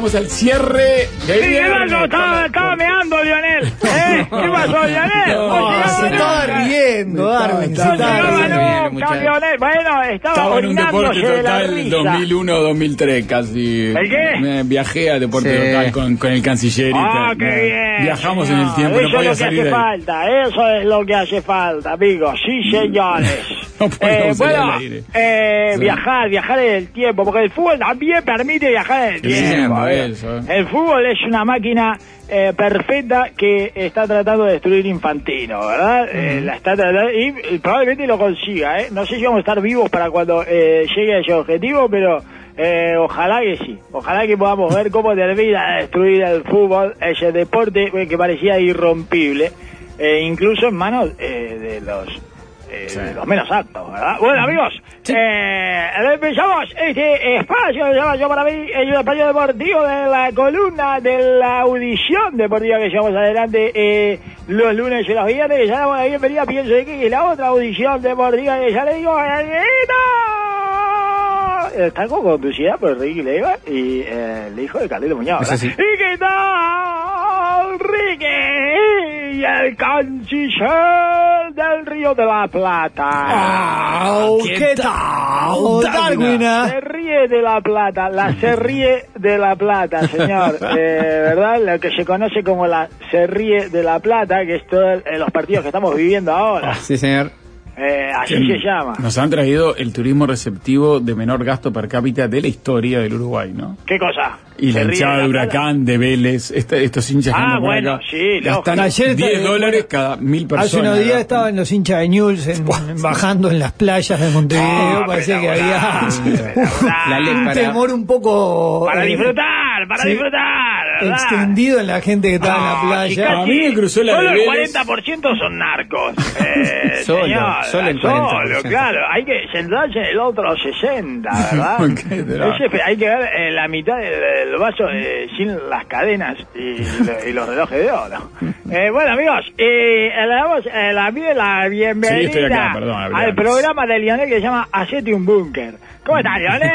vamos al cierre de Sí, ¿qué pasó? Estaba, estaba meando, Lionel. ¿Eh? ¿Qué pasó, Lionel? No, se estaba riendo, Darwin. Se No estaba riendo. Lionel. Bueno, estaba Estaba en un deporte orinándose de la total risa. 2001-2003 casi. ¿El qué? Me viajé a deporte Sí. total con, con el canciller. y Ah, tal. qué bien. Viajamos en el tiempo, Eso no podía es lo que salir hace falta, eso es lo que hace falta, amigos. Sí, señores. No salir bueno, eh, Sí. viajar, viajar en el tiempo, porque el fútbol también permite viajar en el tiempo. ¿eh? eso, eh. El fútbol es una máquina eh, perfecta que está tratando de destruir Infantino, ¿verdad? Eh, la está tratando y eh, probablemente lo consiga, ¿eh? No sé si vamos a estar vivos para cuando eh, llegue a ese objetivo, pero eh, ojalá que sí. Ojalá que podamos ver cómo termina de destruir el fútbol, ese deporte eh, que parecía irrompible, eh, incluso en manos eh, de los eh, los menos aptos, ¿verdad? Bueno, amigos, eh, empezamos este espacio que llama yo para mí, el espacio deportivo de la columna de la audición deportiva que llevamos adelante eh, los lunes y los viernes. Ya damos la bienvenida, pienso de que es la otra audición deportiva que ya le digo. Está con conducida por Ricky Leiva y el hijo de Carlito Muñoz. Sí. ¿Y qué tal, Ricky? Y el canciller del Río de la Plata. Au, ¿Qué ¿Qué tal, Darwin? Ah? Se ríe de la plata, la se ríe de la plata, señor. Eh, ¿Verdad? Lo que se conoce como la se ríe de la plata, que es todos los partidos que estamos viviendo ahora. Sí, señor. Eh, así se llama. Nos han traído el turismo receptivo de menor gasto per cápita de la historia del Uruguay, ¿no? ¿Qué cosa? Y la ¿Se ríe hinchada de? Huracán, de Vélez, este- estos hinchas que Ah, por bueno, acá, sí, gastan. Ayer 10 está- dólares cada mil personas. Hace unos días ¿no? estaban los hinchas de Newell's en- bajando en las playas de Montevideo. Ah, Parecía que había. La un temor un poco Para eh, disfrutar, para sí, disfrutar. ¿verdad? extendido en la gente que estaba en la Ah, playa. A mí me cruzó la Solo el Vélez. 40% son narcos. Eh, Solo, señor, solo el Solo, 40%. claro. Hay que centrarse en el otro 60, ¿verdad? Ese hay que ver eh, la mitad del, del vaso eh, sin las cadenas y, y los relojes de oro. Eh, bueno, amigos, eh, le damos eh, la, la bienvenida Sí, estoy acá, perdón, al programa de Lionel que se llama Hacete un búnker. ¿Cómo está, Lionel?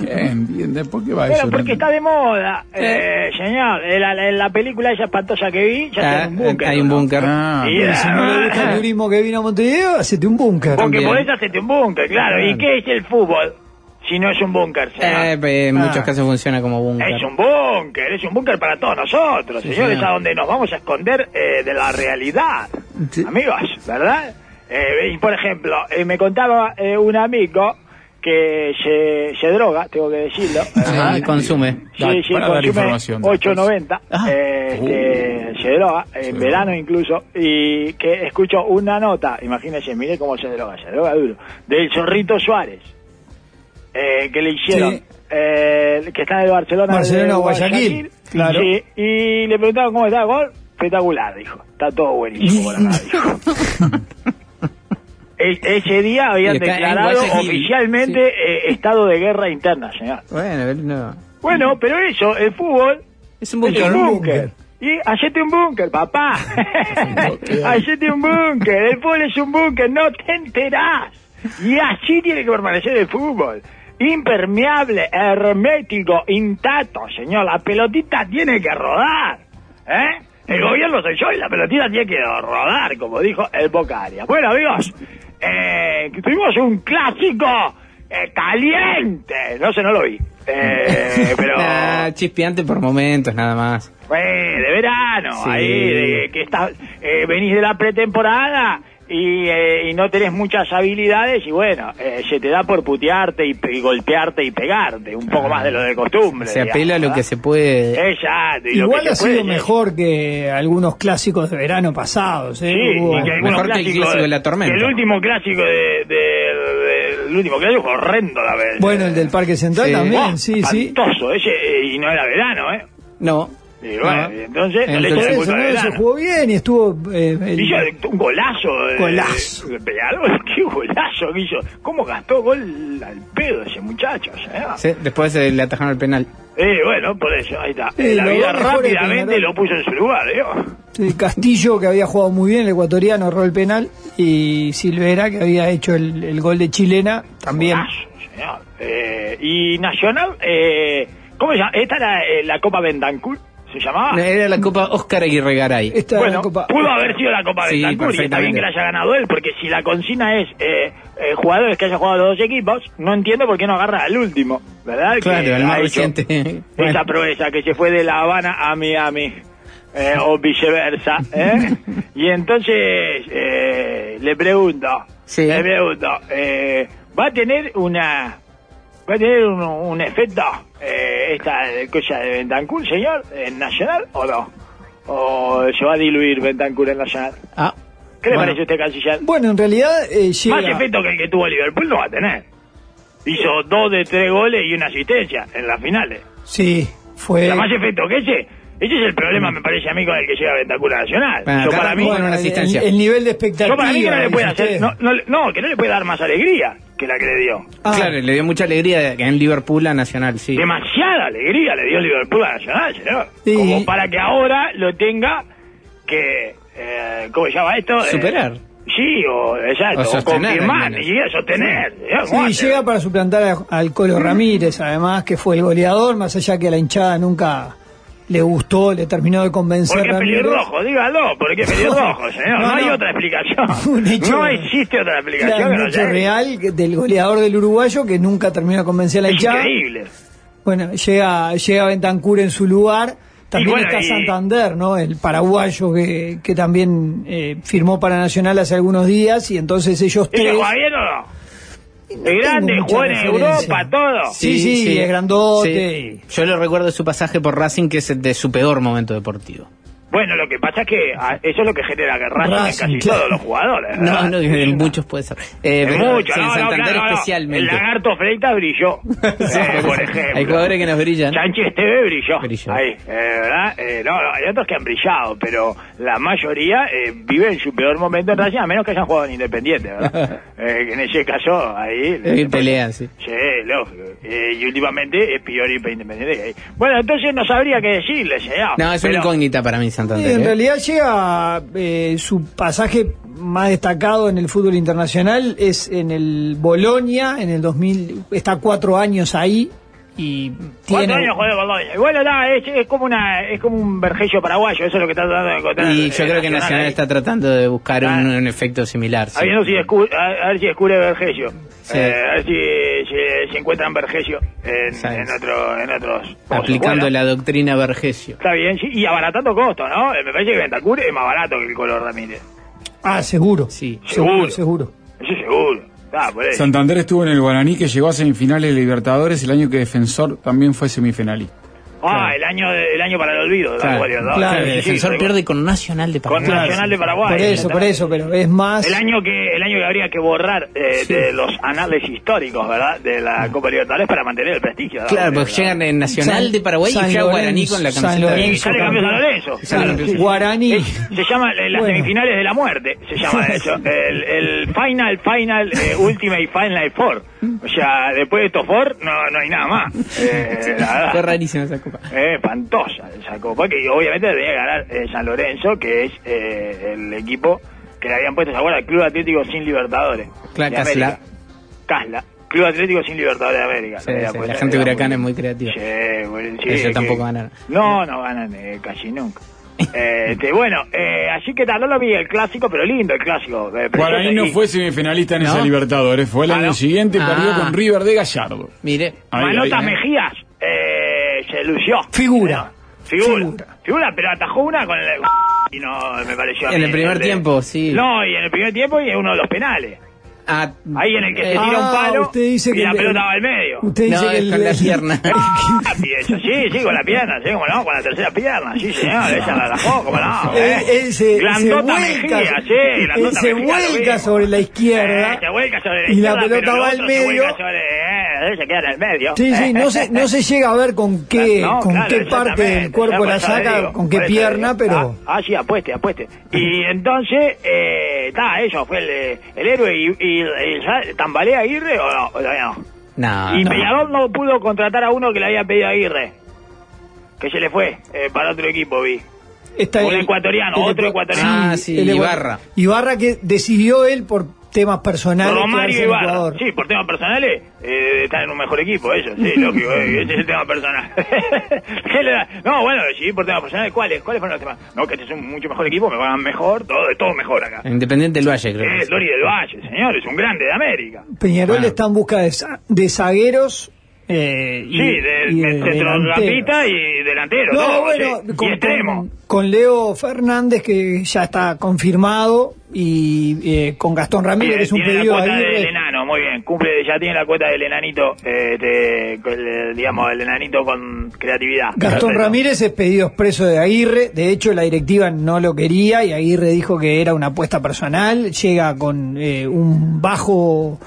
Bien, bien, ¿por qué va Bueno, eso? porque está de moda, eh, señor. En la, en la película esa espantosa que vi, ya Ah, tiene un búnker. hay un ¿no? búnker. Ah, Y, Pero si no le gusta el turismo que vino a Montevideo, hacete un búnker. Porque podés hacerte un búnker, claro. ¿Y qué es el fútbol? Si no es un búnker, señor. Eh, en muchos Ah. casos funciona como búnker. Es un búnker, es un búnker para todos nosotros, Sí, señores, señor. a donde nos vamos a esconder eh, de la realidad. Sí. Amigos, ¿verdad? Eh, y por ejemplo, eh, me contaba eh, un amigo que se, se droga, tengo que decirlo. Ah, eh, consume. Sí, Dale, sí, para consume información 8.90, Ah. eh, este, se droga, en verano incluso, y que escucho una nota, imagínense, mire cómo se droga, se droga duro, del Zorrito Suárez, eh, que le hicieron, Sí. eh, que está en el Barcelona. Barcelona, de Guayaquil, claro. Sí, y le preguntaron cómo está el gol, espectacular, dijo, está todo buenísimo por acá, dijo. E- ese día habían declarado oficialmente eh, estado de guerra interna, señor. Bueno, no. Bueno, pero eso, el fútbol Es un es búnker. un búnker. Y hacete un búnker, papá. hacete un búnker. El fútbol es un búnker, no te enterás. Y así tiene que permanecer el fútbol. Impermeable, hermético, intacto, señor. La pelotita tiene que rodar. ¿Eh? El gobierno soy yo y la pelotita tiene que rodar, como dijo el Bocaria. Bueno, amigos, eh, tuvimos un clásico eh, caliente. No sé, no lo vi. Eh, pero... Ah, chispeante por momentos, nada más. Pues, de verano, Sí. ahí, de que está, eh, venís de la pretemporada y, eh, y no tenés muchas habilidades y bueno, eh, se te da por putearte y, pe- y golpearte y pegarte, un poco más de lo de costumbre. Se digamos, apela a lo ¿verdad? que se puede. Exacto. y lo Igual que ha puede sido ser. mejor que algunos clásicos de verano pasados. ¿eh? Sí, Hubo- y que Mejor que el clásico de la tormenta. El último clásico de, de- el último clásico fue horrendo la vez. Bueno, el del Parque Central Sí. también, sí, sí. Espantoso, ese, eh, y no era verano, ¿eh. No. Y bueno, No. y entonces no El le la Se jugó bien y estuvo... eh, el- un golazo. de- Golazo. De, Peñarol, qué golazo que hizo. ¿Cómo gastó gol al pedo ese muchacho? eh? Sí, después eh, le atajaron el penal. Eh, bueno, por eso, ahí está. Sí, Eh, la los vida dos mejores rápidamente Peñarol. lo puso en su lugar, digo. Sí, Castillo, que había jugado muy bien, el ecuatoriano, erró el penal. Y Silvera, que había hecho el, el gol de chilena, también. Golazo, señor. Eh, y Nacional, eh, ¿Cómo se llama? Esta era eh, la Copa Bentancur, ¿se llamaba? Era la Copa Oscar Aguirre Garay. Esta era Bueno, la Copa. pudo haber sido la Copa Sí, y está bien que la haya ganado él, porque si la consigna es eh, eh, jugadores que hayan jugado los dos equipos, no entiendo por qué no agarra al último, ¿verdad? Claro, Que el más reciente. Esa Bueno. proeza que se fue de La Habana a Miami, eh, o viceversa, ¿eh? Y entonces eh, le pregunto, Sí. le pregunto, eh, ¿va a tener una... ¿Va a tener un, un efecto eh, esta cosa de Bentancur, señor, en Nacional o no? ¿O se va a diluir Bentancur en Nacional? Ah, ¿Qué le bueno. parece a usted, canciller? Bueno, en realidad eh, Más llega. efecto que el que tuvo Liverpool no va a tener. Hizo dos de tres goles y una asistencia en las finales. Sí, O fue. sea, más efecto que ese. Ese es el problema, me parece a mí, con el que llega Bentancur a Nacional. Bueno, yo acá para mí, bueno, una el, asistencia. el nivel de expectativa. yo para mí que no le puede hacer, no, no, que no le puede dar más alegría que la que le dio. Ah, Claro, le dio mucha alegría en Liverpool a Nacional, sí. Demasiada alegría le dio Liverpool a Nacional, señor. Sí. Como para que ahora lo tenga que, eh, ¿cómo se llama esto? Eh, Superar. sí, o, exacto, O sostener, confirmar, siquiera sostener. señor, ¿cómo Sí, llega para suplantar a- al Colo Ramírez, además, que fue el goleador, más allá que a la hinchada nunca le gustó, le terminó de convencer Porque es Ramírez. pelirrojo, dígalo, porque es pelirrojo, señor. No, No, hay no. otra explicación. Hecho- no existe otra explicación. Claro, un no hecho sea- real del goleador del uruguayo que nunca terminó de convencer a la hinchada. increíble. Bueno, llega, llega Bentancur en su lugar. También bueno, está y- Santander, ¿no? El paraguayo que, que también eh, firmó para Nacional hace algunos días y entonces ellos ¿Ese tres... o no? Es grande, juega en. Europa, todo. Sí, sí, es grandote. sí. Yo lo recuerdo de su pasaje por Racing, que es de su peor momento deportivo. Bueno, lo que pasa es que ah, eso es lo que genera Racing en Racing, casi claro. todos los jugadores. No, ¿verdad? no, en una- muchos puede ser. Eh, en muchos, sí, no, no, Santander claro, no. especialmente. El lagarto Freitas brilló, Sí, eh, por eso. ejemplo. Hay jugadores que nos brillan. Sánchez TV brilló. Brilló. Ahí, eh, ¿verdad? Eh, no, no, hay otros que han brillado, pero la mayoría eh, vive en su peor momento en Racing, a menos que hayan jugado en Independiente, ¿verdad? Eh, que en ese caso, ahí... Ahí pelean, sí. Sí, lógico. Eh, y últimamente es peor ir para Independiente. Bueno, entonces no sabría qué decirle, señor. No, es una Pero- incógnita para mí Santander. Sí, en ¿eh? realidad llega eh, su pasaje más destacado en el fútbol internacional es en el Bolonia en el 2000 está cuatro años ahí y tiene años nada, es, es como una es como un vergello paraguayo, eso es lo que está tratando de encontrar. Y yo creo que Nacional ahí. está tratando de buscar un, Ah. un efecto similar. sí. A ver si descubre, a, a ver si descubre Vergesio. Sí. Eh, a ver si, si, si encuentran Vergesio en, Sí. en, otro, en otros. Aplicando Bueno, la doctrina Vergesio. Está bien, sí, y abaratando costos, ¿no? Me parece que Ventacur es más barato que el Color Ramírez. ah seguro Sí. seguro Seguro. seguro Eso seguro. Ah. Santander estuvo en el Guaraní que llegó a semifinales de Libertadores el año que Defensor también fue semifinalista. Ah, el año de- el año para el olvido. de Claro, Guardia, ¿no? claro, el Sí, sí, defensor sí, pierde con Nacional de con Paraguay. Nacional de Paraguay. por eso por eso pero es más El año que el año que habría que borrar eh, de los anales históricos, ¿verdad? De la Copa Libertadores para mantener el prestigio. ¿no? Claro, porque llegan en Nacional San- de Paraguay San y ya Guaraní con la San camiseta de Y Lorenzo. sale campeón San Lorenzo. San Claro. Lorenzo. Guaraní se llama eh, las Bueno. semifinales de la muerte, se llama eso. El, el final, final, eh, ultimate final four. O sea, después de estos four no, no hay nada más. Eh, la verdad. Fue rarísima esa copa. Eh, espantosa esa copa, que obviamente debería ganar eh, San Lorenzo, que es eh, el equipo que le habían puesto, ¿se acuerdan? Club Atlético sin Libertadores. Claro, Casla. Casla. Club Atlético sin Libertadores de América. Sí, sí, la gente de Huracán es muy creativa. Sí, bueno, sí, Ellos que- tampoco ganan. No, no ganan eh, casi nunca. Eh, este, bueno, eh, así que tal, no lo vi el clásico, pero lindo el clásico. eh, Guaraní no fue semifinalista en ¿No? esa Libertadores, fue el Ah, año ¿no? siguiente, Ah. perdió con River de Gallardo. Mire, Ahí, Manotas ahí, ¿eh? Mejías eh, se lució. Figura. Figura. Figura. Figura, pero atajó una con el... Y no me pareció a En mí, el primer de- tiempo, sí. No, y en el primer tiempo y en uno de los penales. Ah, Ahí en el que se eh, tira un Ah, palo usted dice y que la el- pelota va al medio. usted dice No, que el, con la pierna. Ah, sí, sí, con la pierna, sí, como no, con la tercera pierna, sí, señor, esa la atajó, como no, Él- eh. él se, se vuelca, Mejía, sí, él Glandota se Mejía, vuelca sobre la izquierda Eh, se vuelca sobre la y la izquierda, pelota pero va al otro se vuelca medio. sobre- eh, se queda en el medio. Sí, sí, no se, no se llega a ver con qué, No, con claro, qué parte del cuerpo la saca, digo, con qué pierna, digo. pero... Ah, ah, sí, apueste, apueste. Y entonces, eh, está, eso, fue el, el héroe y, y, ¿tambalea Aguirre o no? O todavía no? no, y no. Peñarol no pudo contratar a uno que le había pedido a Aguirre. Que se le fue eh, para otro equipo, vi. Está Un el- ecuatoriano, el otro ecu- ecuatoriano. Ah, sí, el Ibarra. Ibarra que decidió él por temas personales. Romario. Sí, por temas personales eh, están en un mejor equipo ellos, sí, lógico, eh, ese es el tema personal. No, bueno, sí, por temas personales, ¿cuáles? ¿Cuáles fueron los temas? No, que este es un mucho mejor equipo, me van mejor, todo, todo mejor acá. Independiente del Valle, creo. Eh. Lori del Valle, señor, es un grande de América. Peñarol Bueno. está en busca de, de zagueros. Eh, y, Sí, de, y de de centrocampista delanteros. y delantero, No, bueno, sí. con, y extremo. con- Leo Fernández, que ya está confirmado, y eh, con Gastón Ramírez, que es un la pedido cuota ahí. del enano, muy bien. Cumple, ya tiene la cuota del enanito, eh, de- digamos, el enanito con creatividad. Gastón Perfecto. Ramírez es pedido expreso de Aguirre, de hecho la directiva no lo quería y Aguirre dijo que era una apuesta personal, llega con eh, un bajo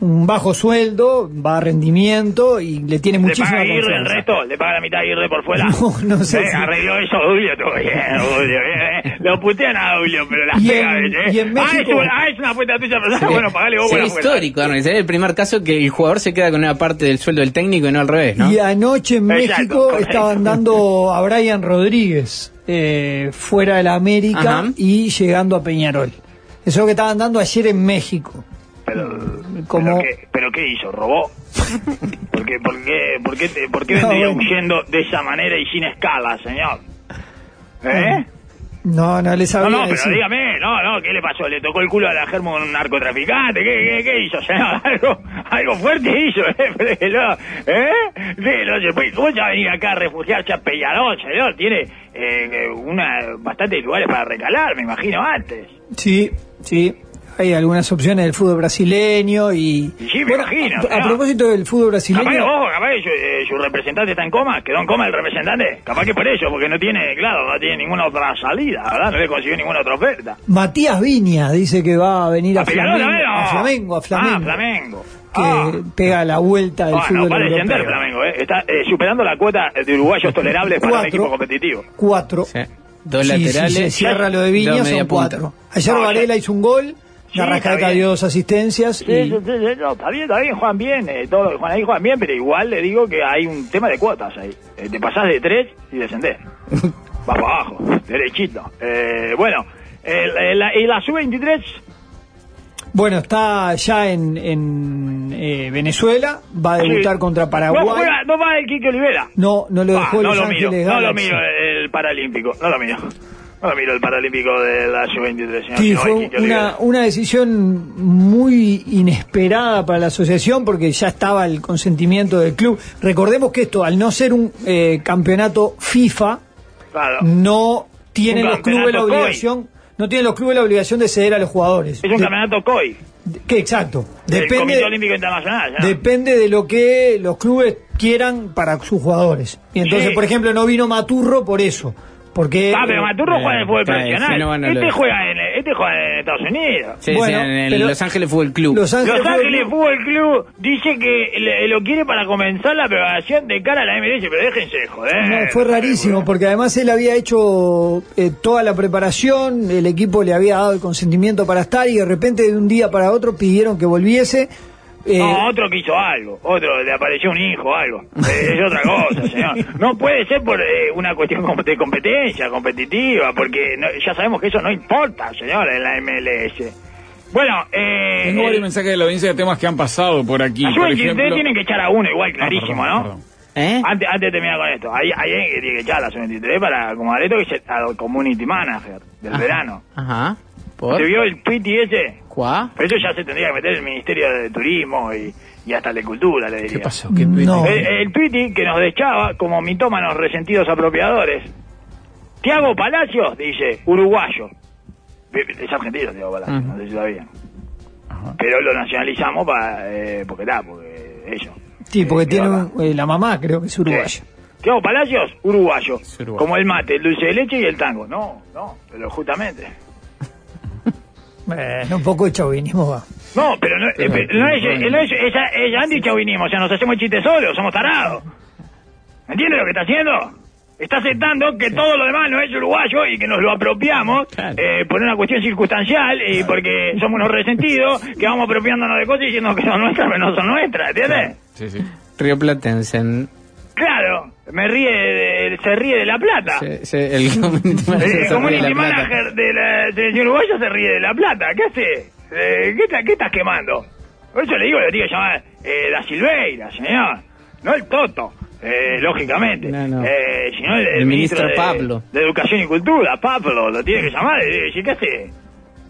un bajo sueldo, va a rendimiento y le tiene ¿Le muchísima paga Aguirre el resto? ¿Le paga la mitad Aguirre por fuera? No, no sé Eh, si- Arregló eso Julio, todo bien, Julio, bien, eh. Lo putean a Julio, pero las Y pega, en- ¿ves, eh? en Ah, es México- ah, es una apuesta tuya personal, bueno, pagale vos por Sería afuera. histórico, Arnold. Sería el primer caso que el jugador se queda con una parte del sueldo del técnico y no al revés, ¿no? Y anoche en México estaban dando a Brian Rodríguez eh, fuera de la América Ajá. y llegando a Peñarol. Eso es lo que estaban dando ayer en México. Pero, Como- pero, qué, ¿pero qué hizo? ¿Robó? ¿Por qué, por qué, por qué, por qué No, vendría bueno. huyendo de esa manera y sin escala, señor? ¿Eh? No, no No, sabía no, pero decir. dígame, no, no, ¿qué le pasó? ¿Le tocó el culo a la Germo un narcotraficante? ¿Qué, qué, qué hizo, señor? Algo, algo fuerte hizo, ¿eh? Pero, ¿eh? Sí, no se puede, ¿cómo se va a venir acá a refugiarse a Peñarol, señor? Tiene eh, una, bastantes lugares para recalar, me imagino, antes. Sí, sí. Hay algunas opciones del fútbol brasileño y... Sí, me imagino, A, a ¿no? propósito del fútbol Capaz brasileño... ojo, capaz que su, eh, su representante está en coma, quedó en coma el representante. Capaz que por eso, porque no tiene, claro, no tiene ninguna otra salida, ¿verdad? No le consiguió ninguna otra oferta. Matías Viña dice que va a venir a, ¿A Flamengo, a No. Flamengo, a Flamengo, Ah, Flamengo. que Ah. pega la vuelta del Ah, no, fútbol descender europeo. Flamengo, ¿eh? Está eh, superando la cuota de uruguayos tolerables para un Cuatro. equipo competitivo. Cuatro. Sí. Dos Sí, laterales. Se cierra lo de Viña son punta. cuatro. Ayer No, Varela hizo un gol, Sí, Arrascaeta dio dos asistencias Sí, y... sí, no, está bien, está bien, Juan bien, eh, todo Juan ahí Juan bien, pero igual le digo que hay un tema de cuotas ahí. Eh, te pasás de tres y descendés. Vas para abajo, derechito. Eh, bueno, el- el- la- y la sub-23 Bueno, está ya en, en eh, Venezuela, va a debutar Sí. contra No, Paraguay. juega, no va el Quique Olivera. No, no lo Ah, dejó no Los lo miro, no lo miro el Paralímpico, no lo miro. No lo miro el Paralímpico de la Sub-23, señor. Sí, no fue una, una decisión muy inesperada para la asociación porque ya estaba el consentimiento del club. Recordemos que esto, al no ser un eh, campeonato FIFA, Claro. no tienen Un los clubes la COI. obligación, no tienen los clubes la obligación de ceder a los jugadores. Es un De- campeonato COI, de- ¿Qué exacto? Depende, Comité Olímpico Internacional. ¿no? depende de lo que los clubes quieran para sus jugadores. Y entonces, Sí. por ejemplo, no vino Maturro por eso. Porque Ah, pero Maturro Eh, juega en el fútbol profesional. si no, bueno, este, lo- juega en, este juega en Estados Unidos. Sí, Bueno, sí, en el Los Ángeles Fútbol Club. Los Ángeles, Los Fútbol Ángeles Club- Fútbol Club dice que le- lo quiere para comenzar la preparación de cara a la MLS, pero déjense de joder. No, fue rarísimo, porque además él había hecho eh, toda la preparación, el equipo le había dado el consentimiento para estar y de repente de un día para otro pidieron que volviese. Eh, No, otro que hizo algo, otro le apareció un hijo, algo. Eh, es otra cosa, señor. No puede ser por eh, una cuestión de competencia competitiva, porque no- ya sabemos que eso no importa, señor, en la MLS. Bueno, eh, Tengo el- varios mensajes de la audiencia de temas que han pasado por aquí. Por sub-23 ejemplo, tienen que echar a uno igual, Ah, clarísimo, perdón, ¿no? perdón. ¿Eh? Antes, antes de terminar con esto, hay, hay alguien que tiene que echar a la sub-23 para, como Areto, que es al community manager del Ajá. verano. Ajá. ¿Por? ¿Se vio el tweet y ese? ¿Cuá? Pero eso ya se tendría que meter el Ministerio de Turismo y, y hasta el de Cultura, le diría. ¿Qué pasó? ¿Qué No. El, el tweety que nos deschaba como mitómanos resentidos apropiadores. Tiago Palacios dice, uruguayo. Es argentino Tiago Palacios, no sé si sabían. Pero lo nacionalizamos para, eh, porque está, porque ellos. sí, porque Eh, tiene un- eh, la mamá, creo que es uruguaya. Sí. Tiago Palacios, uruguayo. Uruguayo. Como el mate, el dulce de leche y el tango. No, no, pero justamente. Bueno, un poco de chauvinismo va. No, pero no, eh, pero no es, eh, no es, anti-chauvinismo, o sea, nos hacemos chistes solos, somos tarados. ¿Entiendes lo que está haciendo? Está aceptando que todo lo demás no es uruguayo y que nos lo apropiamos eh, por una cuestión circunstancial y porque somos unos resentidos que vamos apropiándonos de cosas y diciendo que son nuestras pero no son nuestras, ¿entiendes? Sí, sí. Río Platense. en- Claro, me ríe de- se ríe de la plata. se- se- el community manager El community la manager de la selección uruguaya se ríe de la plata. ¿Qué hace? Eh, ¿qué, está- ¿Qué estás quemando? Por eso le digo, lo tiene que llamar eh, Da Silveira, señor. No el Toto, eh, lógicamente. No, no. Eh, sino el, El ministro Pablo. de Educación y Cultura, Pablo, lo tiene que llamar y decir, ¿qué hace?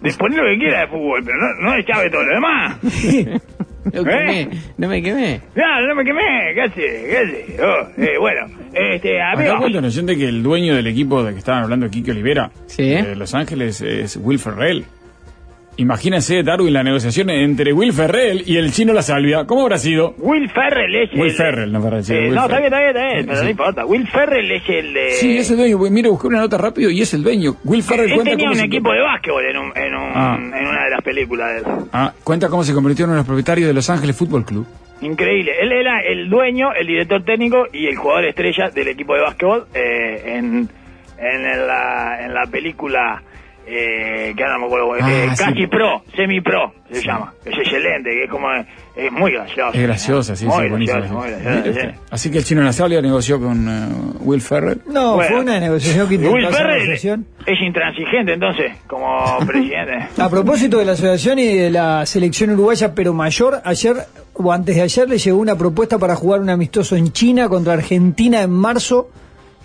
De poner lo que quiera de fútbol, pero no, no llave todo lo demás. No, quemé, no me quemé. No, no me quemé. ¿Qué hace? Oh, eh, bueno, este, Acá amigo. cuenta noción de que el dueño del equipo de que estaban hablando, Kike Olivera, Sí. de Los Ángeles, es Will Ferrell. Imagínense, Darwin, la negociación entre Will Ferrell y el chino La Salvia. ¿Cómo habrá sido? Will Ferrell es Will el... Ferrell, no Ferrell, sí, Eh, Will no, está bien, Ferrell. está bien, está bien, pero Sí. no importa. Will Ferrell es el de... Sí, es el dueño. Mira, busqué una nota rápido y es el dueño. Will Ferrell Él cuenta tenía cómo un se- equipo de básquetbol en, un, en, un- Ah. en una de las películas de él. Ah, cuenta cómo se convirtió en uno de los propietarios de Los Ángeles Fútbol Club. Increíble. Él era el dueño, el director técnico y el jugador estrella del equipo de básquetbol eh, en, en, la, en la película eh, que ahora no me acuerdo, eh, Ah, sí. casi pro, semi pro se llama. Es excelente, que es como es muy gracioso. Es graciosa, sí, muy sí, usted. Así que el chino La Salvia negoció con eh, Will Ferrell. No, Bueno. fue una negociación que intentó Will Ferrell asociación. es intransigente entonces como presidente. A propósito de la asociación y de la selección uruguaya, pero mayor, ayer o antes de ayer le llegó una propuesta para jugar un amistoso en China contra Argentina en marzo.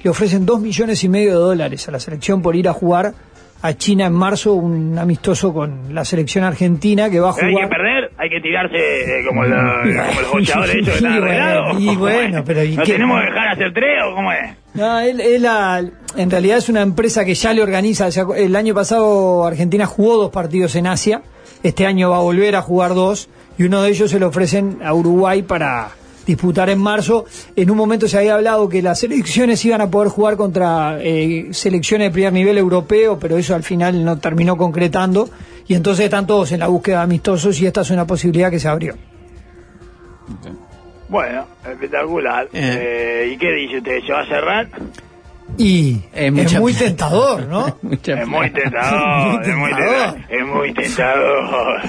Le ofrecen dos millones y medio de dólares a la selección por ir a jugar a China en marzo, un amistoso con la selección argentina que va a Pero hay que jugar. perder, hay que tirarse eh, como, la- como los boxeadores esos que Y bueno, y ¿Cómo bueno, pero ¿y ¿No qué? tenemos que dejar hacer tres o cómo es? No, él, él la- en realidad es una empresa que ya le organiza. o sea, el año pasado Argentina jugó dos partidos en Asia. Este año va a volver a jugar dos. Y uno de ellos se lo ofrecen a Uruguay para disputar en marzo. En un momento se había hablado que las selecciones iban a poder jugar contra eh, selecciones de primer nivel europeo, pero eso al final no terminó concretando. Y entonces están todos en la búsqueda de amistosos y esta es una posibilidad que se abrió. Bueno, espectacular. Eh. Eh, ¿Y qué dice usted? ¿Se va a cerrar? Y Es es mucha muy tentador, ¿no? Mucha Es muy tentador, es muy tentador. tentador. Es muy tentador.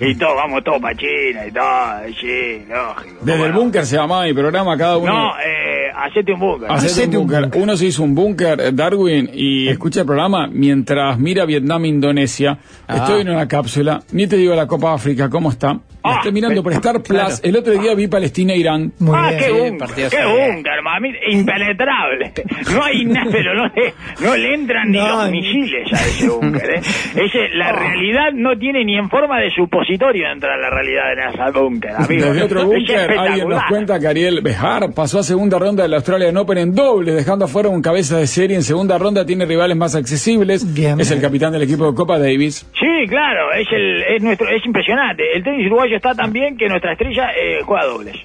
y todo, vamos todos para China y todo. Sí, lógico. Desde ¿cómo el búnker se llamaba mi programa, cada uno. No, eh, hacete un búnker. Hacete Hacete un un búnker. búnker. Uno se hizo un búnker, eh, Darwin, y escucha el programa mientras mira Vietnam, Indonesia. Ah. Estoy en una cápsula. Ni te digo la Copa África, ¿cómo está? La Ah, estoy mirando por Star Plus. claro. El otro día vi Palestina, Irán. Muy ah, bien. qué Sí, búnker, partidazo. qué búnker, mami, impenetrable. No hay nada, pero no le, no le entran ni los ni- misiles a ese búnker. ¿eh? Ese, la realidad no tiene ni en forma de supositorio entrar la realidad en ese búnker, amigo. Desde otro Es búnker, alguien nos cuenta que Ariel Bejar pasó a segunda ronda del Australian Open en doble, dejando afuera un cabeza de serie. En segunda ronda tiene rivales más accesibles. Bien. Es el capitán del equipo de Copa Davis. Sí, claro, es el, es nuestro, es impresionante. El tenis uruguayo está tan bien que nuestra estrella eh, juega dobles.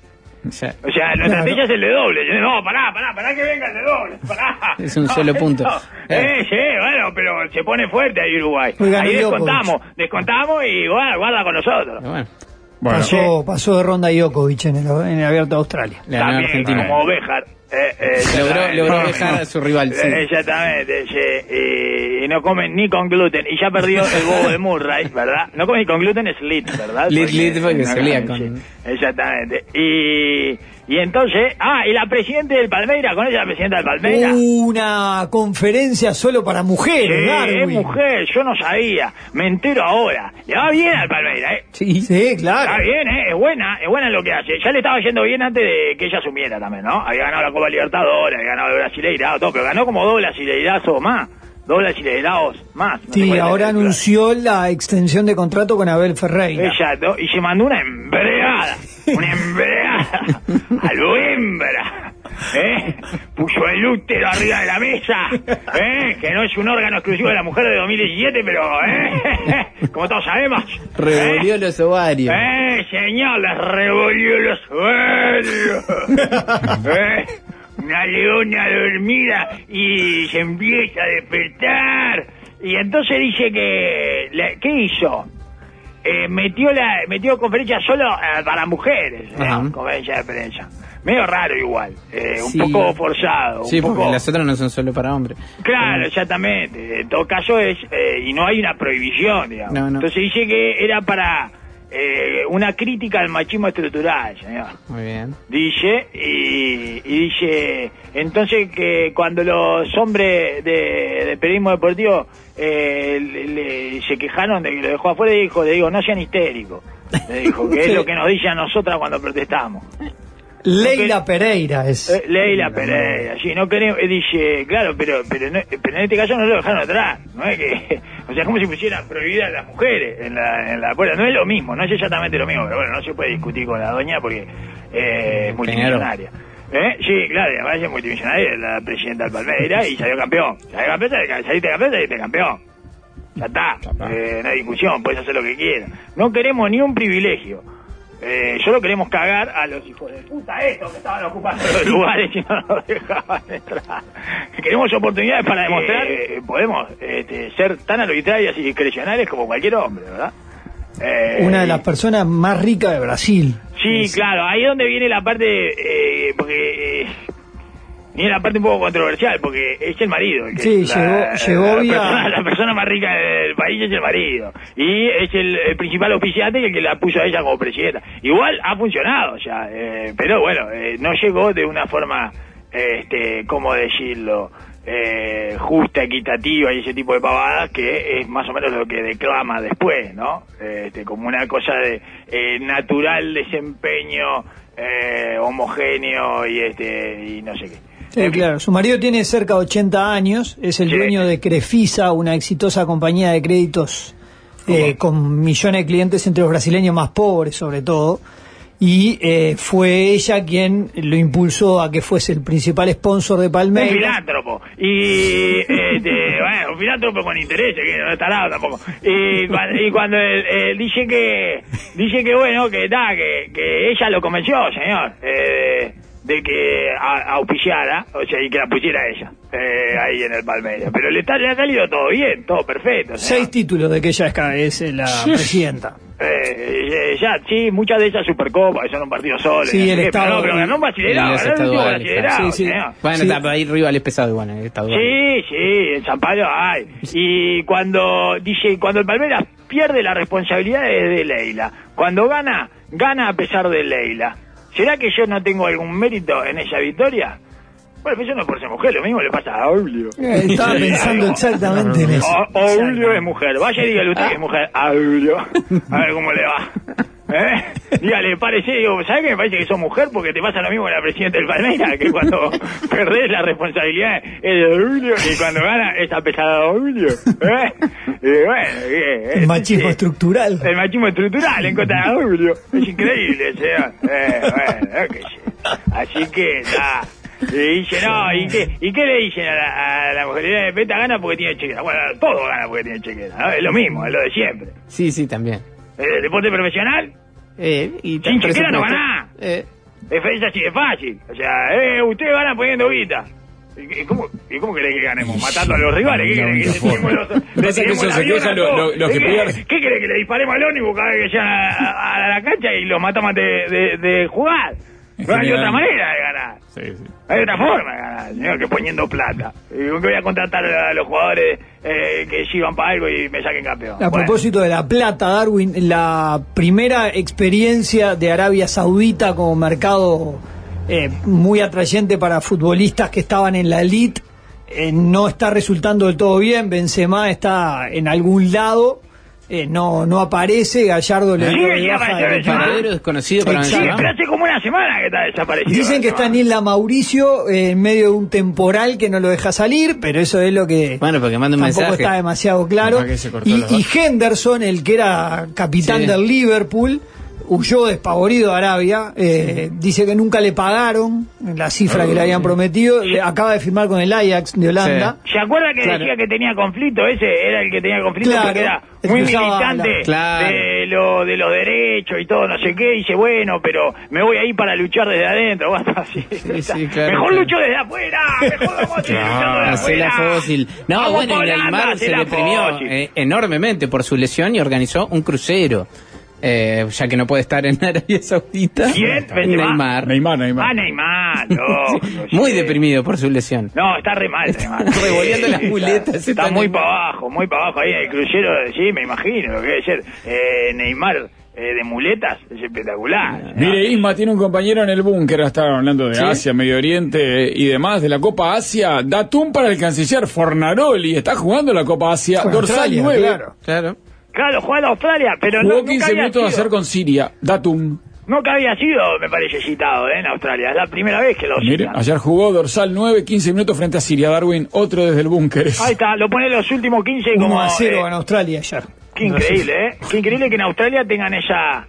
O sea, O sea, nuestra Claro. estrella es el de doble. No, pará, pará, pará que venga el de doble. Pará. Es un No, solo punto. no. Eh, sí, bueno, pero se pone fuerte ahí Uruguay. Ahí Djokovic. descontamos, descontamos y guarda, guarda con nosotros. bueno, Bueno, pasó, pasó de ronda Djokovic en el, en el Abierto de Australia. le ganó a También Argentina. como Béjar. Eh, eh, Logró, logró dejar a su rival. sí. Eh, Exactamente, sí. Y, y no comen ni con gluten. Y ya perdió el bobo de Murray, ¿verdad? No comen ni con gluten, es lit, ¿verdad? Lit, lit, porque no, salía no, con- sí, exactamente. Y, y entonces, ah, y la presidenta del Palmeira, ¿con ella la presidenta del Palmeira? Una conferencia solo para mujeres, Sí, es mujer, yo no sabía. Me entero ahora. Le va bien al Palmeira, ¿eh? Sí, sí, claro. Está bien, ¿eh? Es buena, es buena en lo que hace. Ya le estaba yendo bien antes de que ella asumiera también, ¿no? Había ganado la Copa Libertadores, había ganado el Brasileirado, todo, pero ganó como dos brasileirazos más. Dos brasileirados más. no Sí, ahora anunció la extensión de contrato con Abel Ferreira. Exacto, y se mandó una embregada, una embregada, a lo hembra, ¿eh? Puso el útero arriba de la mesa, ¿eh? Que no es un órgano exclusivo de la mujer de 2017, pero, ¿eh? Como todos sabemos. ¿eh? Revolvió los ovarios. ¡Eh, señor! Les revolvió los ovarios. ¿Eh? Una leona dormida y se empieza a despertar. Y entonces dice que... ¿Qué hizo? Eh, metió la metió conferencia solo eh, para mujeres, ¿eh? Conferencia de prensa. Medio raro igual, eh, Sí. un poco forzado. Sí, un porque poco... las otras no son solo para hombres. Claro, exactamente. En todo caso es, y no hay una prohibición, digamos. No, no. Entonces dice que era para eh, una crítica al machismo estructural, señor. Muy bien. Dice, y, y dice, entonces que cuando los hombres de, de periodismo deportivo eh, le- le- se quejaron de que lo dejó afuera, dijo, le digo, no sean histéricos. Le dijo, que es lo que nos dice a nosotras cuando protestamos. Leila Pereira es. Eh, Leila Pereira, sí, no queremos, eh, dice, claro, pero pero, no- pero en este caso no lo dejaron atrás, no es que, o sea, como si pusiera prohibida a las mujeres en la, en la puerta, no es lo mismo, no es exactamente lo mismo, pero bueno, no se puede discutir con la doña porque eh, es multimillonaria. ¿Eh? Sí, claro, y además es multimillonaria, la presidenta del Palmeiras y salió campeón. Salió campeón, salió- saliste campeón, saliste campeón. Ya está, Eh, no hay discusión, puedes hacer lo que quieras. No queremos ni un privilegio. Eh, solo queremos cagar a los hijos de puta estos que estaban ocupando los lugares y no nos dejaban entrar. Queremos oportunidades para demostrar que podemos este, ser tan arbitrarias y discrecionales como cualquier hombre, ¿verdad? Eh, Una de las personas más ricas de Brasil. Sí, claro, ahí es donde viene la parte, eh, porque eh, viene la parte un poco controversial, porque es el marido. el que Sí, es la, llegó- llegó la vía- persona, la persona más rica del país es el marido. Y es el, el principal oficiante y el que la puso a ella como presidenta. Igual ha funcionado ya, eh, pero bueno, eh, no llegó de una forma, este, ¿cómo decirlo? eh, justa, equitativa y ese tipo de pavadas que es más o menos lo que declama después, ¿no? Este, como una cosa de eh, natural desempeño eh, homogéneo y este y no sé qué. Sí, claro. Su marido tiene cerca de 80 años, es el Sí. dueño de Crefisa, una exitosa compañía de créditos eh, con millones de clientes entre los brasileños más pobres, sobre todo. Y eh, fue ella quien lo impulsó a que fuese el principal sponsor de Un Palmeiras. filántropo. Y, este, bueno, un filántropo con interés, que no está lado tampoco. Y, cuando, y cuando él, él dice que, dice que bueno, que da, que, que ella lo convenció, señor, eh, de que a- auspiciara, o sea, y que la pusiera ella, eh, ahí en el Palmeiras. Pero le, está, le ha salido todo bien, todo perfecto. Seis títulos de que ella es, es eh, la presidenta. Eh, eh, ya, sí, muchas de esas supercopas, que son un partido solo. Sí, el Estado- Pero, no, pero ganó un brasileirado, el sí, sí. Bueno, Sí. está, ahí rival es pesado igual, eh, estadual. Sí, sí, en San Pablo hay. Y cuando dice, cuando el Palmeiras pierde la responsabilidad es de Leila. Cuando gana, gana a pesar de Leila. ¿Será que yo no tengo algún mérito en esa victoria? Bueno, eso no es por ser mujer, lo mismo le pasa a Aulio. Eh, Estaba pensando exactamente en eso. Aulio es mujer. Vaya y dígale usted que es mujer. Aulio. A ver cómo le va. ¿Eh? Dígale, parece, digo, ¿sabes qué me parece que sos mujer? Porque te pasa lo mismo con la presidenta del Palmeiras, que cuando perdés la responsabilidad es de y cuando gana es a pesar de Aulio. ¿Eh? Y bueno. El machismo estructural. El machismo estructural en contra de. Es increíble, señor. Eh, bueno. Así que, nada. Y dice, no, ¿y qué, ¿y qué le dicen a la, a la mujer? Le Peta gana porque tiene chequera. Bueno, todo gana porque tiene chequera. ¿no? Es lo mismo, es lo de siempre. Sí, sí, también. ¿El deporte profesional? Eh, y Sin chequera no ganás. Eh, Es, es así de fácil. O sea, eh, usted gana poniendo guita. ¿Y cómo, ¿Y cómo querés que ganemos? ¿Matando a los rivales? ¿Qué querés que le a ¿Qué- pudieran- ¿Qué querés que le disparemos al ónibus cada vez que llegan a, a- a la cancha y los matamos de, de, de jugar? No hay otra manera de ganar. Sí, sí. Hay otra forma de ganar, señor, que poniendo plata. ¿Y con qué voy a contratar a los jugadores eh, que sirvan para algo y me saquen campeón? A Bueno. propósito de la plata, Darwin, la primera experiencia de Arabia Saudita como mercado eh, muy atrayente para futbolistas que estaban en la elite eh, no está resultando del todo bien. Benzema está en algún lado, eh, no no aparece. Gallardo le Sí, de desconocido para. Sí, hace como una semana que está desaparecido. Dicen que está en Isla Mauricio eh, en medio de un temporal que no lo deja salir, pero eso es lo que Bueno, porque manda un tampoco mensaje. está demasiado claro. Y. Henderson, el que era capitán Sí. del Liverpool, huyó despavorido a Arabia. eh, Dice que nunca le pagaron la cifra que le habían prometido. Le- acaba de firmar con el Ajax de Holanda. ¿Se acuerda que Claro. decía que tenía conflicto? Ese era el que tenía conflicto Claro, porque era muy militante la- Claro. de, lo, de los derechos y todo, no sé qué. Dice, bueno, pero me voy ahí para luchar desde adentro. Bueno, así. sí, claro, mejor claro. lucho desde afuera. Mejor vamos luchando desde Hacela afuera. fósil. No, Vamos bueno, pa' y Holanda, Neymar se hacela deprimió fósil. eh, enormemente por su lesión y organizó un crucero. Eh, ya que no puede estar en Arabia Saudita. Neymar. Neymar, Neymar. Ah, Neymar, Muy deprimido por su lesión. No, está re mal, Neymar. Revoleando las muletas, Está, está muy Neymar. para abajo, muy para abajo ahí en el crucero. Sí, me imagino lo que debe ser. Eh, Neymar eh, de muletas, es espectacular. Mire, Isma tiene un compañero en el búnker, estaban hablando de ¿Sí? Asia, Medio Oriente y demás, de la Copa Asia. Datum para el canciller Fornaroli, está jugando la Copa Asia, dorsal Australia, 9. claro. Claro. Claro, juega a Australia, pero no, Jugó nunca 15 había minutos a hacer con Siria, Datum. Nunca había sido, me parece, citado eh, en Australia. Es la primera vez que lo Mire, citan. ayer jugó dorsal 9, 15 minutos frente a Siria, Darwin, otro desde el búnker. Ahí está, lo pone los últimos 15 como... 1 a 0 eh, en Australia ayer. Qué increíble, ¿eh? Qué increíble que en Australia tengan esa,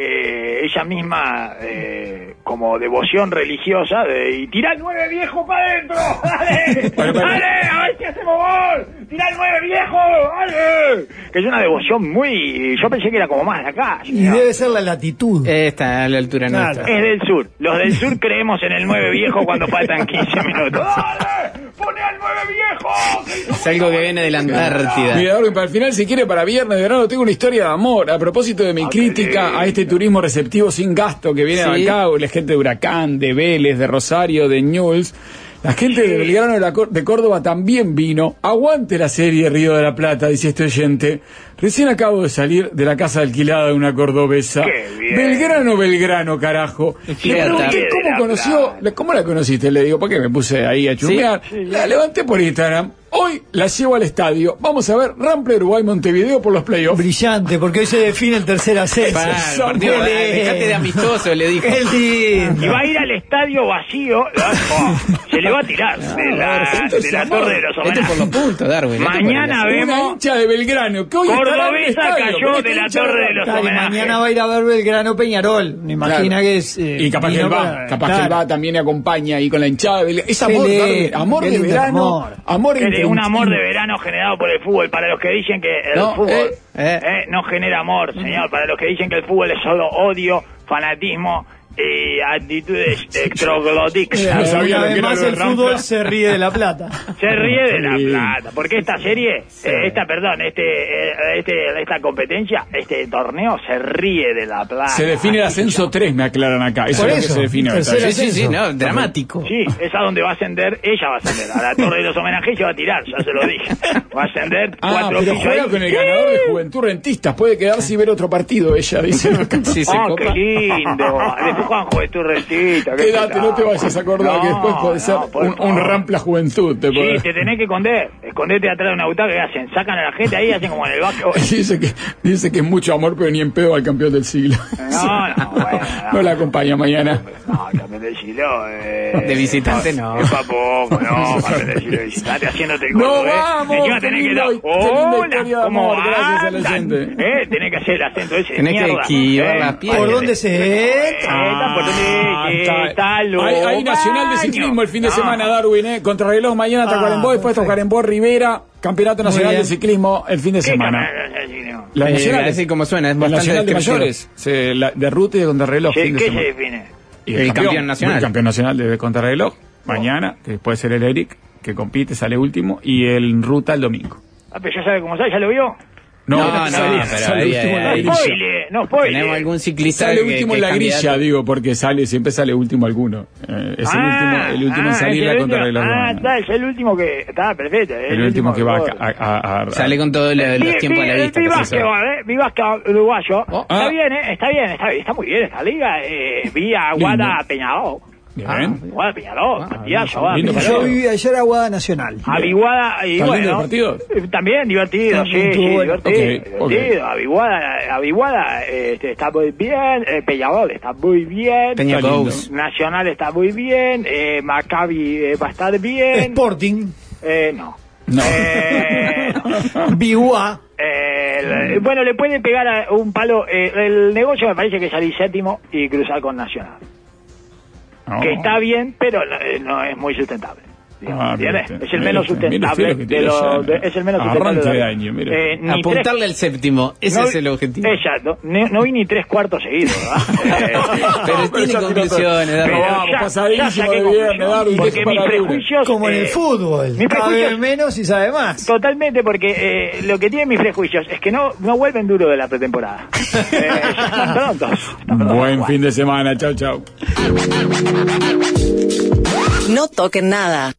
eh, esa misma eh, como devoción religiosa de y tira el nueve viejo para adentro, dale, dale, a ver si hacemos gol, tira el nueve viejo, dale. Que es una devoción muy, yo pensé que era como más de acá. Y debe ser la latitud. Está a la altura Claro. nuestra. Es del sur. Los del sur creemos en el nueve viejo cuando faltan 15 minutos. ¡Dale! ¡Pone al nueve viejo! Es algo que viene de la Antártida. Mira, para el final, si quiere, para viernes de verano, tengo una historia de amor. A propósito de mi crítica a este turismo receptivo sin gasto que viene Sí. acá, la gente de Huracán, de Vélez, de Rosario, de Newell's. La gente de Belgrano de, la Cor- de Córdoba también vino. Aguante la serie Río de la Plata, dice este oyente. Recién acabo de salir de la casa alquilada de una cordobesa. Qué bien. Belgrano, Belgrano, carajo. Le pregunté cómo la conoció. ¿cómo la conociste? Le digo, ¿por qué me puse ahí a chusmear? La levanté por Instagram. Hoy la llevo al estadio. Vamos a ver Rampla Uruguay Montevideo por los playoffs. Brillante, porque hoy se define el tercer ascenso. Partido, dejate de amistoso, le dijo. Y va a ir al estadio vacío, oh, se le va a tirar de la, de la torre de los Este por los puntos, Darwin. este Mañana vemos- Una hincha de Belgrano que hoy en Cordobesa estadio, cayó de la torre de los homenajes. mañana va a ir a ver Belgrano Peñarol. Me imagina Claro. que es. eh, Y capaz que él va, capaz que él va también acompaña ahí con la hinchada de Belgrano. Es amor, Darwin, amor de verano, amor. entre de un amor de verano generado por el fútbol. Para los que dicen que el No, fútbol eh, eh. eh, no genera amor, señor. Para los que dicen que el fútbol es solo odio, fanatismo y actitudes extroglóticas. Eh, No sabía una lo que vez era más lo de el fútbol se ríe de la plata. Se ríe de la plata, porque esta serie, eh, esta, perdón, este, eh, este, esta competencia, este torneo se ríe de la plata. Se define el ascenso 3, me aclaran acá. Eso es lo que se define. Sí, sí, sí, no, dramático. Sí, es a donde va a ascender, ella va a ascender. A la torre de los homenajes se va a tirar, ya se lo dije. Va a ascender Ah, cuatro pero juega con el ganador de Juventud Rentistas. Puede quedarse y ver otro partido, ella dice. Sí, se Ah, copa. qué lindo. Juegan Juventud Rentista. qué Quédate, no te vayas a acordar No, que después puede ser no, un, un. Rampla Juventud. Te Sí, puede- te tenés que esconder. Escondete atrás de una butaca que hacen. Sacan a la gente ahí y hacen como en el básquetbol. Dice que, dice que es mucho amor, pero ni en pedo al campeón del siglo. No, no, bueno. No la acompaña mañana. No, campeón del siglo. Eh, De visitante, no. Es pa' poco, no. Campeón del siglo de visitante haciéndote el No, gordo, ¿eh? vamos, Encima qué tenés que dar. Hola, de ¿cómo gracias al andan? oyente. Eh, tenés que hacer el acento ese. de Tenés que esquivar eh. las piernas. ¿Por dónde se entra? Ah, está. lo hay, hay Nacional de. Ciclismo el fin de No. semana, Darwin, ¿eh? Contrarreloj mañana Ah, Tacuarembó, después perfecto. Tacuarembó Rivera, Campeonato Nacional de Ciclismo el fin de ¿Qué semana. La Eh, Nacional, así como suena, es la bastante Nacional de. Mayores, se- la- de ruta y de contrarreloj. Sí, fin de ¿Qué se semana. define? Y El campeón nacional. El campeón nacional de contrarreloj, mañana, que puede ser el Eric, que compite, sale último, y el ruta el domingo. Ah, pero ya sabe cómo sale, ya lo vio. No, no, pero sale ahí, último en la No grilla. spoile, no spoile. Tenemos algún ciclista Sale que- último que en la grilla, candidato. digo, porque sale, siempre sale último alguno. Eh, es el Ah, último, el último en ah, salir es la el contrarreloj. Ah, está, es el último que. Está perfecto. es el último que va a, a- a- a- Sale con todos los, los Sí, tiempos a la vista. Mi ¿eh? Mi básquetbol uruguayo. Oh, está ah. bien, ¿eh? Está bien, está, está muy bien esta liga. Eh, vi a Guada Lindo. Peñarol. Bien. Guada Peñarol, Ah, lindo Peñarol. Yo viví ayer a Guada Nacional. Aviguada y ¿Están lindos bueno. partidos? eh, También divertido, sí, sí, bueno. divertido. Ok, divertido. Aviguada, Aviguada este, está muy bien. Eh, Peñarol está muy bien. Peña Está lindo. Goes. Nacional está muy bien. Eh, Maccabi eh, va a estar bien. Sporting, Eh, no. No. Eh. Eh, bueno, le pueden pegar a un palo. eh, el negocio me parece que salir séptimo y cruzar con Nacional. Que está bien, pero no, eh, no es muy sustentable. Ah, es el menos sustentable. de tiene lo- ya. de- es el menos sustentable. de año, mire. Eh, ni Apuntarle al séptimo, ese no- es el objetivo. Exacto. No, no vi ni tres cuartos seguidos, ¿verdad? Eh, Pero pero tiene ya conclusiones, pero vamos, ya- pasadísimo de Porque que mis prejuicios. Como en eh, el fútbol. mis prejuicios- menos y sabe más. Totalmente, porque eh, lo que tienen mis prejuicios es que no, no vuelven duro de la pretemporada. Eh, están prontos. están prontos. Buen fin de semana, chau, chau. No toquen nada.